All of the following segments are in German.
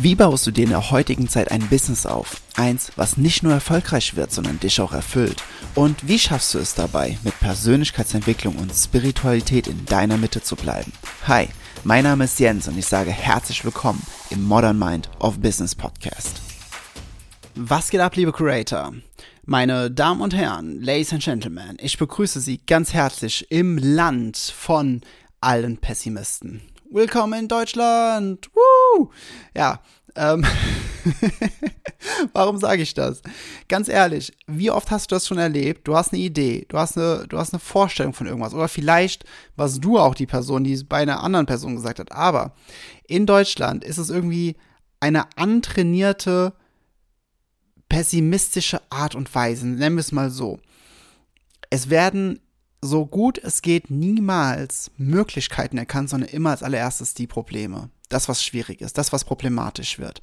Wie baust du dir in der heutigen Zeit ein Business auf? Eins, was nicht nur erfolgreich wird, sondern dich auch erfüllt. Und wie schaffst du es dabei, mit Persönlichkeitsentwicklung und Spiritualität in deiner Mitte zu bleiben? Hi, mein Name ist Jens und ich sage herzlich willkommen im Modern Mind of Business Podcast. Was geht ab, liebe Creator? Meine Damen und Herren, Ladies and Gentlemen, ich begrüße Sie ganz herzlich im Land von allen Pessimisten. Willkommen in Deutschland! Woo! Ja, ähm, warum sage ich das? Ganz ehrlich, wie oft hast du das schon erlebt? Du hast eine Idee, du hast eine, du hast eine Vorstellung von irgendwas. Oder vielleicht warst du auch die Person, die es bei einer anderen Person gesagt hat. Aber in Deutschland ist es irgendwie eine antrainierte, pessimistische Art und Weise. Nennen wir es mal so. Es werden so gut es geht niemals Möglichkeiten erkannt, sondern immer als allererstes die Probleme. Das, was schwierig ist, das, was problematisch wird.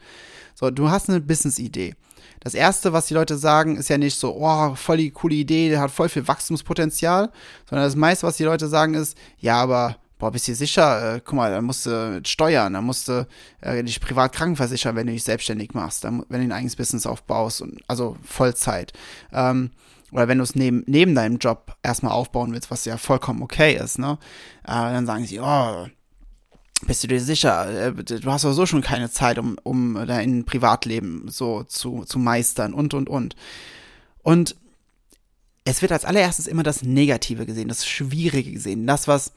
So, du hast eine Business-Idee. Das erste, was die Leute sagen, ist ja nicht so, oh, voll die coole Idee, der hat voll viel Wachstumspotenzial, sondern das meiste, was die Leute sagen, ist, ja, aber boah, bist du sicher? Äh, guck mal, da musst du steuern, da musst du äh, dich privat krankenversichern, wenn du dich selbstständig machst, dann, wenn du ein eigenes Business aufbaust, und, also Vollzeit. Ähm, oder wenn du es neben, neben deinem Job erstmal aufbauen willst, was ja vollkommen okay ist, ne? Äh, dann sagen sie, oh, bist du dir sicher? Äh, du hast sowieso schon keine Zeit, um, um dein Privatleben so zu, zu meistern und, und, und. Und es wird als allererstes immer das Negative gesehen, das Schwierige gesehen, das, was,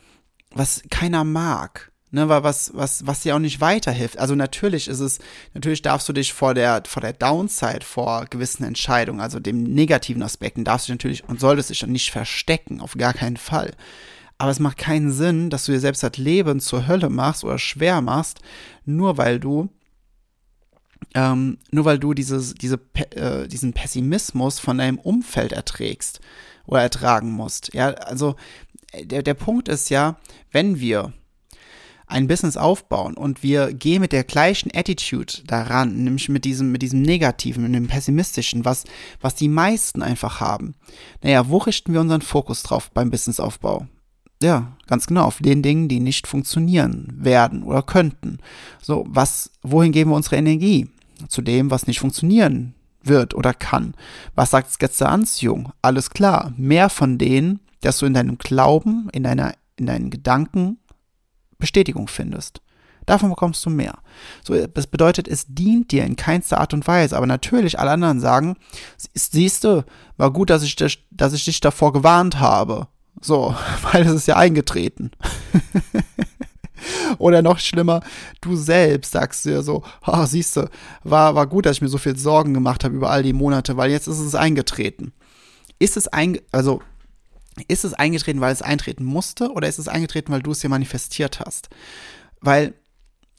was keiner mag. Ne, was, was, was dir auch nicht weiterhilft. Also natürlich ist es, natürlich darfst du dich vor der, vor der Downside, vor gewissen Entscheidungen, also dem negativen Aspekten, darfst du dich natürlich und solltest dich dann nicht verstecken, auf gar keinen Fall. Aber es macht keinen Sinn, dass du dir selbst das Leben zur Hölle machst oder schwer machst, nur weil du ähm, nur weil du dieses, diese, äh, diesen Pessimismus von deinem Umfeld erträgst oder ertragen musst. Ja, also äh, der, der Punkt ist ja, wenn wir ein Business aufbauen und wir gehen mit der gleichen Attitude daran, nämlich mit diesem, mit diesem Negativen, mit dem Pessimistischen, was, was die meisten einfach haben. Naja, wo richten wir unseren Fokus drauf beim Businessaufbau? Ja, ganz genau, auf den Dingen, die nicht funktionieren werden oder könnten. So, was, wohin geben wir unsere Energie? Zu dem, was nicht funktionieren wird oder kann. Was sagt Sketze Anziehung? Alles klar, mehr von denen, dass du in deinem Glauben, in deiner, in deinen Gedanken Bestätigung findest. Davon bekommst du mehr. So, das bedeutet, es dient dir in keinster Art und Weise. Aber natürlich, alle anderen sagen, siehst du, war gut, dass ich, dass ich dich davor gewarnt habe. So, weil es ist ja eingetreten. Oder noch schlimmer, du selbst sagst dir so, oh, siehst du, war, war gut, dass ich mir so viel Sorgen gemacht habe über all die Monate, weil jetzt ist es eingetreten. Ist es ein, also ist es eingetreten, weil es eintreten musste oder ist es eingetreten, weil du es dir manifestiert hast? Weil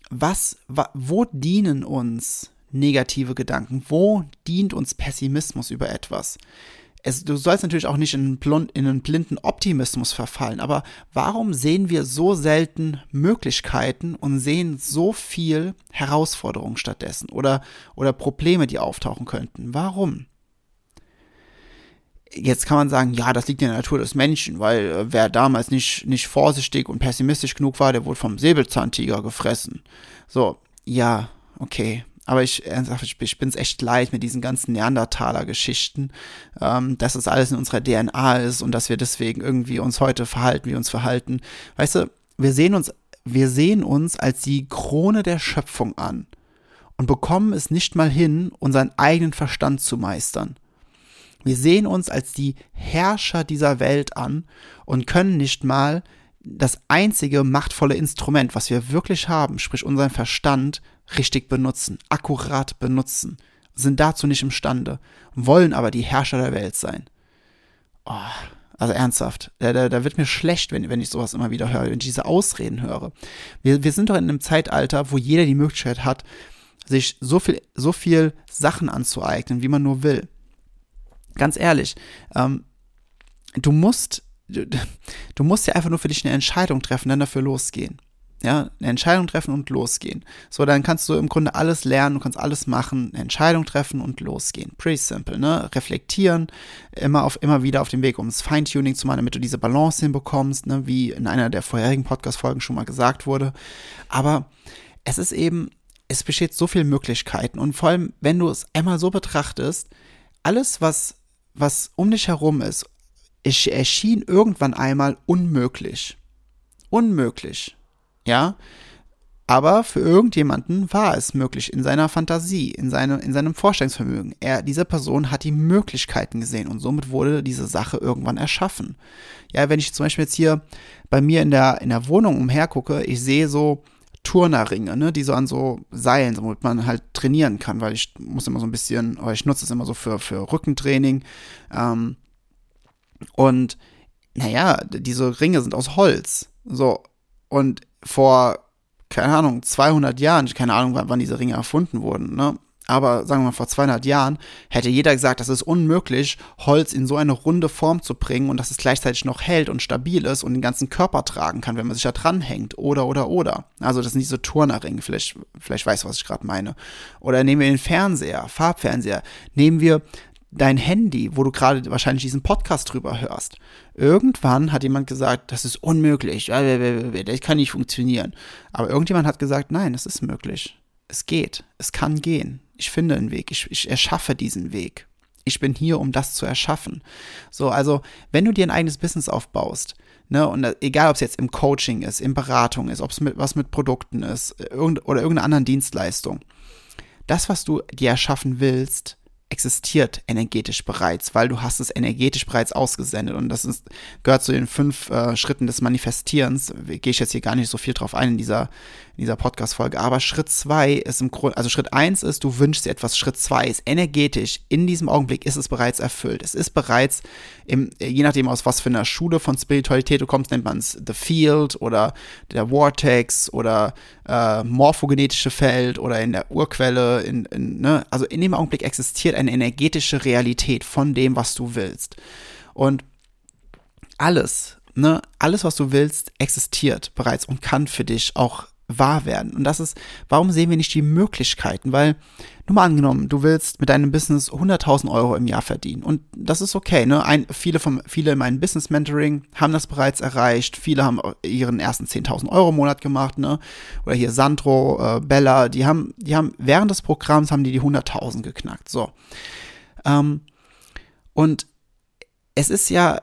was, wo dienen uns negative Gedanken? Wo dient uns Pessimismus über etwas? Es, du sollst natürlich auch nicht in einen, in einen blinden Optimismus verfallen, aber warum sehen wir so selten Möglichkeiten und sehen so viel Herausforderungen stattdessen oder, oder Probleme, die auftauchen könnten? Warum? Jetzt kann man sagen, ja, das liegt in der Natur des Menschen, weil äh, wer damals nicht, nicht vorsichtig und pessimistisch genug war, der wurde vom Säbelzahntiger gefressen. So, ja, okay. Aber ich, ich, bin es echt leid mit diesen ganzen Neandertaler-Geschichten, ähm, dass es alles in unserer DNA ist und dass wir deswegen irgendwie uns heute verhalten, wie uns verhalten. Weißt du, wir sehen uns, wir sehen uns als die Krone der Schöpfung an und bekommen es nicht mal hin, unseren eigenen Verstand zu meistern. Wir sehen uns als die Herrscher dieser Welt an und können nicht mal das einzige machtvolle Instrument, was wir wirklich haben, sprich unseren Verstand, richtig benutzen, akkurat benutzen, sind dazu nicht imstande, wollen aber die Herrscher der Welt sein. Oh, also ernsthaft, da, da, da wird mir schlecht, wenn, wenn ich sowas immer wieder höre, wenn ich diese Ausreden höre. Wir, wir sind doch in einem Zeitalter, wo jeder die Möglichkeit hat, sich so viel, so viel Sachen anzueignen, wie man nur will ganz ehrlich, ähm, du musst, du, du musst ja einfach nur für dich eine Entscheidung treffen, dann dafür losgehen. Ja, eine Entscheidung treffen und losgehen. So, dann kannst du im Grunde alles lernen, du kannst alles machen, eine Entscheidung treffen und losgehen. Pretty simple, ne? Reflektieren, immer auf, immer wieder auf dem Weg, um das Feintuning zu machen, damit du diese Balance hinbekommst, ne? Wie in einer der vorherigen Podcast-Folgen schon mal gesagt wurde. Aber es ist eben es besteht so viele Möglichkeiten und vor allem, wenn du es einmal so betrachtest, alles, was, was um dich herum ist, erschien irgendwann einmal unmöglich. Unmöglich. Ja? Aber für irgendjemanden war es möglich in seiner Fantasie, in, seine, in seinem Vorstellungsvermögen. Er, diese Person hat die Möglichkeiten gesehen und somit wurde diese Sache irgendwann erschaffen. Ja, wenn ich zum Beispiel jetzt hier bei mir in der, in der Wohnung umhergucke, ich sehe so Turnerringe, ne, die so an so Seilen, womit man halt trainieren kann, weil ich muss immer so ein bisschen, oder ich nutze es immer so für, für Rückentraining. Ähm, und naja, diese Ringe sind aus Holz. So. Und vor keine Ahnung, 200 Jahren, keine Ahnung, wann, wann diese Ringe erfunden wurden, ne? Aber sagen wir mal, vor 200 Jahren hätte jeder gesagt, das ist unmöglich, Holz in so eine runde Form zu bringen und dass es gleichzeitig noch hält und stabil ist und den ganzen Körper tragen kann, wenn man sich da dranhängt. Oder, oder, oder. Also das sind diese Turnerringe, vielleicht, vielleicht weißt du, was ich gerade meine. Oder nehmen wir den Fernseher, Farbfernseher. Nehmen wir dein Handy, wo du gerade wahrscheinlich diesen Podcast drüber hörst. Irgendwann hat jemand gesagt, das ist unmöglich, das kann nicht funktionieren. Aber irgendjemand hat gesagt, nein, es ist möglich. Es geht, es kann gehen. Ich finde einen Weg, ich, ich erschaffe diesen Weg. Ich bin hier, um das zu erschaffen. So, also, wenn du dir ein eigenes Business aufbaust, ne, und egal, ob es jetzt im Coaching ist, in Beratung ist, ob es mit, was mit Produkten ist, irgend, oder irgendeiner anderen Dienstleistung, das, was du dir erschaffen willst, existiert energetisch bereits, weil du hast es energetisch bereits ausgesendet und das ist, gehört zu den fünf äh, Schritten des Manifestierens. Gehe ich jetzt hier gar nicht so viel drauf ein in dieser, in dieser Podcast-Folge, aber Schritt zwei ist im Grunde, also Schritt eins ist, du wünschst dir etwas, Schritt zwei ist energetisch, in diesem Augenblick ist es bereits erfüllt. Es ist bereits, im, je nachdem aus was für einer Schule von Spiritualität du kommst, nennt man es The Field oder der Vortex oder äh, morphogenetische Feld oder in der Urquelle, in, in, ne? also in dem Augenblick existiert eine energetische Realität von dem, was du willst. Und alles, ne, alles, was du willst, existiert bereits und kann für dich auch wahr werden. Und das ist, warum sehen wir nicht die Möglichkeiten? Weil, nur mal angenommen, du willst mit deinem Business 100.000 Euro im Jahr verdienen. Und das ist okay, ne? Ein, viele, vom, viele in meinem Business Mentoring haben das bereits erreicht. Viele haben ihren ersten 10.000 Euro im Monat gemacht, ne? Oder hier Sandro, äh, Bella, die haben, die haben, während des Programms haben die die 100.000 geknackt. So. Ähm, und es ist ja,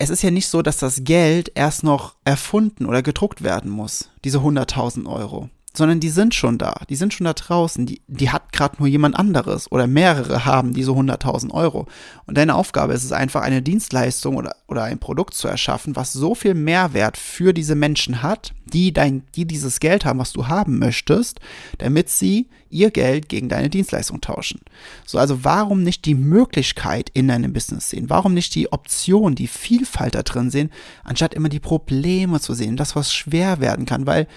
es ist ja nicht so, dass das Geld erst noch erfunden oder gedruckt werden muss, diese 100.000 Euro sondern die sind schon da, die sind schon da draußen, die, die hat gerade nur jemand anderes oder mehrere haben diese 100.000 Euro. Und deine Aufgabe ist es einfach, eine Dienstleistung oder, oder ein Produkt zu erschaffen, was so viel Mehrwert für diese Menschen hat, die, dein, die dieses Geld haben, was du haben möchtest, damit sie ihr Geld gegen deine Dienstleistung tauschen. So, also warum nicht die Möglichkeit in deinem Business sehen? Warum nicht die Option, die Vielfalt da drin sehen, anstatt immer die Probleme zu sehen, das, was schwer werden kann, weil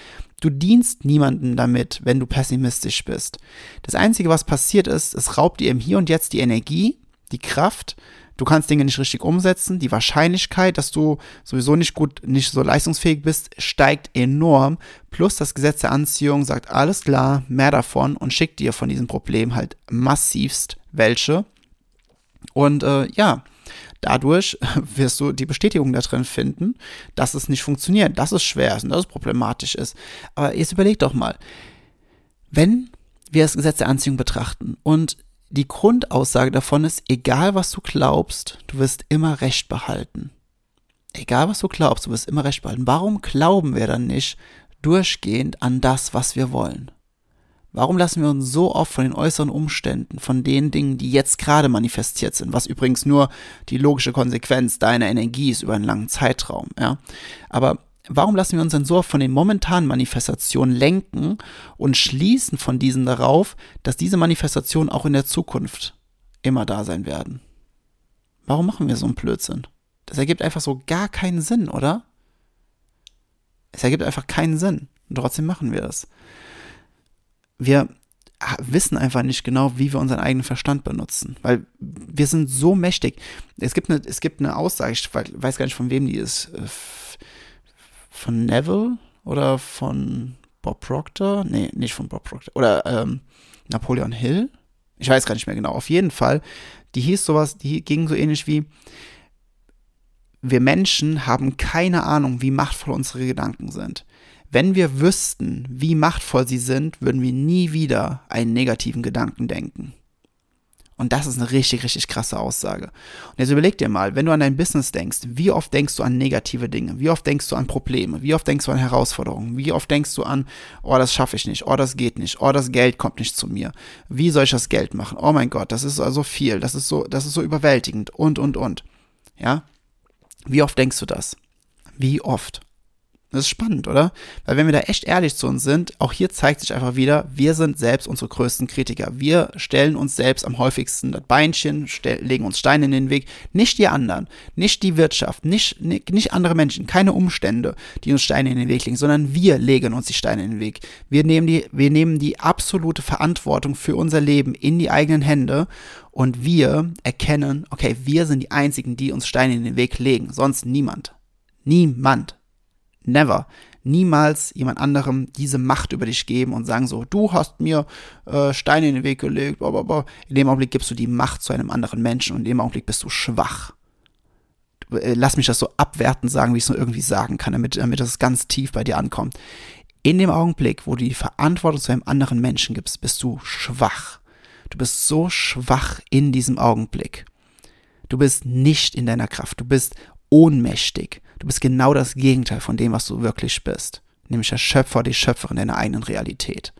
Du dienst niemanden damit, wenn du pessimistisch bist. Das Einzige, was passiert ist, es raubt dir im Hier und Jetzt die Energie, die Kraft. Du kannst Dinge nicht richtig umsetzen. Die Wahrscheinlichkeit, dass du sowieso nicht gut, nicht so leistungsfähig bist, steigt enorm. Plus das Gesetz der Anziehung sagt, alles klar, mehr davon und schickt dir von diesem Problem halt massivst welche. Und äh, ja, Dadurch wirst du die Bestätigung da drin finden, dass es nicht funktioniert, dass es schwer ist und dass es problematisch ist. Aber jetzt überleg doch mal, wenn wir das Gesetz der Anziehung betrachten und die Grundaussage davon ist, egal was du glaubst, du wirst immer Recht behalten. Egal was du glaubst, du wirst immer Recht behalten. Warum glauben wir dann nicht durchgehend an das, was wir wollen? Warum lassen wir uns so oft von den äußeren Umständen, von den Dingen, die jetzt gerade manifestiert sind, was übrigens nur die logische Konsequenz deiner Energie ist über einen langen Zeitraum, ja? Aber warum lassen wir uns denn so oft von den momentanen Manifestationen lenken und schließen von diesen darauf, dass diese Manifestationen auch in der Zukunft immer da sein werden? Warum machen wir so einen Blödsinn? Das ergibt einfach so gar keinen Sinn, oder? Es ergibt einfach keinen Sinn. Und trotzdem machen wir das wir wissen einfach nicht genau, wie wir unseren eigenen Verstand benutzen, weil wir sind so mächtig. Es gibt eine, es gibt eine Aussage, ich weiß gar nicht von wem die ist, äh, von Neville oder von Bob Proctor? Nee, nicht von Bob Proctor. Oder ähm, Napoleon Hill? Ich weiß gar nicht mehr genau. Auf jeden Fall, die hieß sowas, die ging so ähnlich wie, wir Menschen haben keine Ahnung, wie machtvoll unsere Gedanken sind Wenn wir wüssten, wie machtvoll sie sind, würden wir nie wieder einen negativen Gedanken denken. Und das ist eine richtig, richtig krasse Aussage. Und jetzt überleg dir mal, wenn du an dein Business denkst, wie oft denkst du an negative Dinge? Wie oft denkst du an Probleme? Wie oft denkst du an Herausforderungen? Wie oft denkst du an, oh, das schaffe ich nicht, oh, das geht nicht, oh, das Geld kommt nicht zu mir. Wie soll ich das Geld machen? Oh mein Gott, das ist so also viel, das ist so, das ist so überwältigend und, und, und. Ja? Wie oft denkst du das? Wie oft? Das ist spannend, oder? Weil wenn wir da echt ehrlich zu uns sind, auch hier zeigt sich einfach wieder, wir sind selbst unsere größten Kritiker. Wir stellen uns selbst am häufigsten das Beinchen, legen uns Steine in den Weg. Nicht die anderen, nicht die Wirtschaft, nicht, nicht, nicht andere Menschen, keine Umstände, die uns Steine in den Weg legen, sondern wir legen uns die Steine in den Weg. Wir nehmen die, wir nehmen die absolute Verantwortung für unser Leben in die eigenen Hände und wir erkennen, okay, wir sind die Einzigen, die uns Steine in den Weg legen, sonst niemand. Niemand. Never. Niemals jemand anderem diese Macht über dich geben und sagen so, du hast mir äh, Steine in den Weg gelegt, blablabla. In dem Augenblick gibst du die Macht zu einem anderen Menschen und in dem Augenblick bist du schwach. Äh, lass mich das so abwertend sagen, wie ich es nur irgendwie sagen kann, damit, damit das ganz tief bei dir ankommt. In dem Augenblick, wo du die Verantwortung zu einem anderen Menschen gibst, bist du schwach. Du bist so schwach in diesem Augenblick. Du bist nicht in deiner Kraft. Du bist ohnmächtig. Du bist genau das Gegenteil von dem, was du wirklich bist. Nämlich der Schöpfer, die Schöpferin deiner eigenen Realität.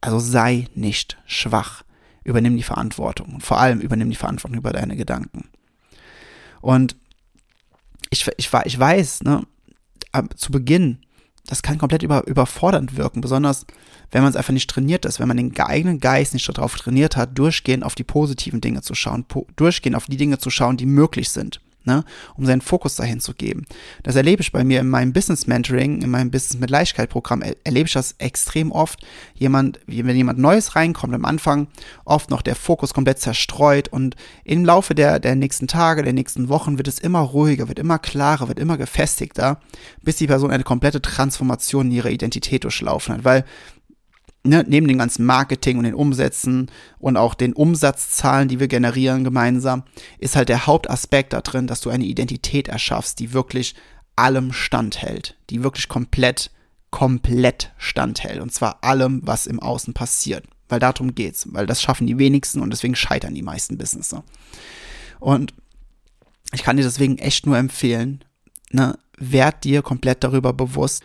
Also sei nicht schwach. Übernimm die Verantwortung. Und vor allem übernimm die Verantwortung über deine Gedanken. Und ich, ich, ich weiß, ne, zu Beginn, das kann komplett über, überfordernd wirken, besonders wenn man es einfach nicht trainiert ist, wenn man den eigenen Geist nicht darauf trainiert hat, durchgehend auf die positiven Dinge zu schauen, durchgehend auf die Dinge zu schauen, die möglich sind ne, um seinen Fokus dahin zu geben. Das erlebe ich bei mir in meinem Business Mentoring, in meinem Business mit Leichtigkeit Programm, erlebe ich das extrem oft. Jemand, wenn jemand Neues reinkommt, am Anfang oft noch der Fokus komplett zerstreut und im Laufe der, der nächsten Tage, der nächsten Wochen wird es immer ruhiger, wird immer klarer, wird immer gefestigter, bis die Person eine komplette Transformation in ihrer Identität durchlaufen hat, weil ne, neben dem ganzen Marketing und den Umsätzen und auch den Umsatzzahlen, die wir generieren gemeinsam, ist halt der Hauptaspekt da drin, dass du eine Identität erschaffst, die wirklich allem standhält, die wirklich komplett, komplett standhält. Und zwar allem, was im Außen passiert. Weil darum geht's. Weil das schaffen die wenigsten und deswegen scheitern die meisten Businesses. Und ich kann dir deswegen echt nur empfehlen, ne, werd dir komplett darüber bewusst,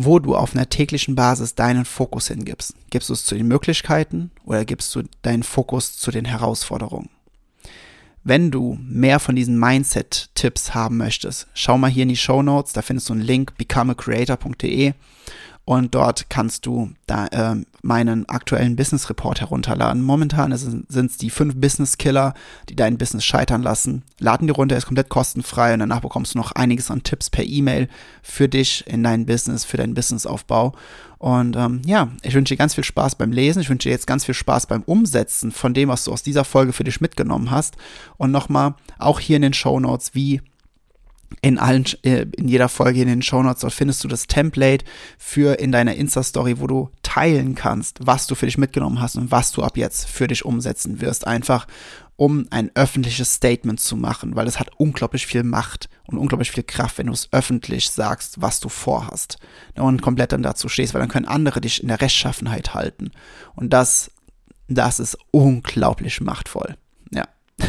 wo du auf einer täglichen Basis deinen Fokus hingibst. Gibst du es zu den Möglichkeiten oder gibst du deinen Fokus zu den Herausforderungen? Wenn du mehr von diesen Mindset-Tipps haben möchtest, schau mal hier in die Show Notes, da findest du einen Link becomeacreator.de und dort kannst du da äh, meinen aktuellen Business Report herunterladen. Momentan sind es die fünf Business Killer, die dein Business scheitern lassen. Laden die runter, ist komplett kostenfrei und danach bekommst du noch einiges an Tipps per E-Mail für dich in dein Business, für deinen Businessaufbau. Und ähm, ja, ich wünsche dir ganz viel Spaß beim Lesen. Ich wünsche dir jetzt ganz viel Spaß beim Umsetzen von dem, was du aus dieser Folge für dich mitgenommen hast. Und nochmal, auch hier in den Show Notes, wie in allen, äh, in jeder Folge in den Shownotes, dort findest du das Template für in deiner Insta-Story, wo du teilen kannst, was du für dich mitgenommen hast und was du ab jetzt für dich umsetzen wirst. Einfach, um ein öffentliches Statement zu machen, weil es hat unglaublich viel Macht und unglaublich viel Kraft, wenn du es öffentlich sagst, was du vorhast und komplett dann dazu stehst, weil dann können andere dich in der Rechtschaffenheit halten. Und das, das ist unglaublich machtvoll. Ja.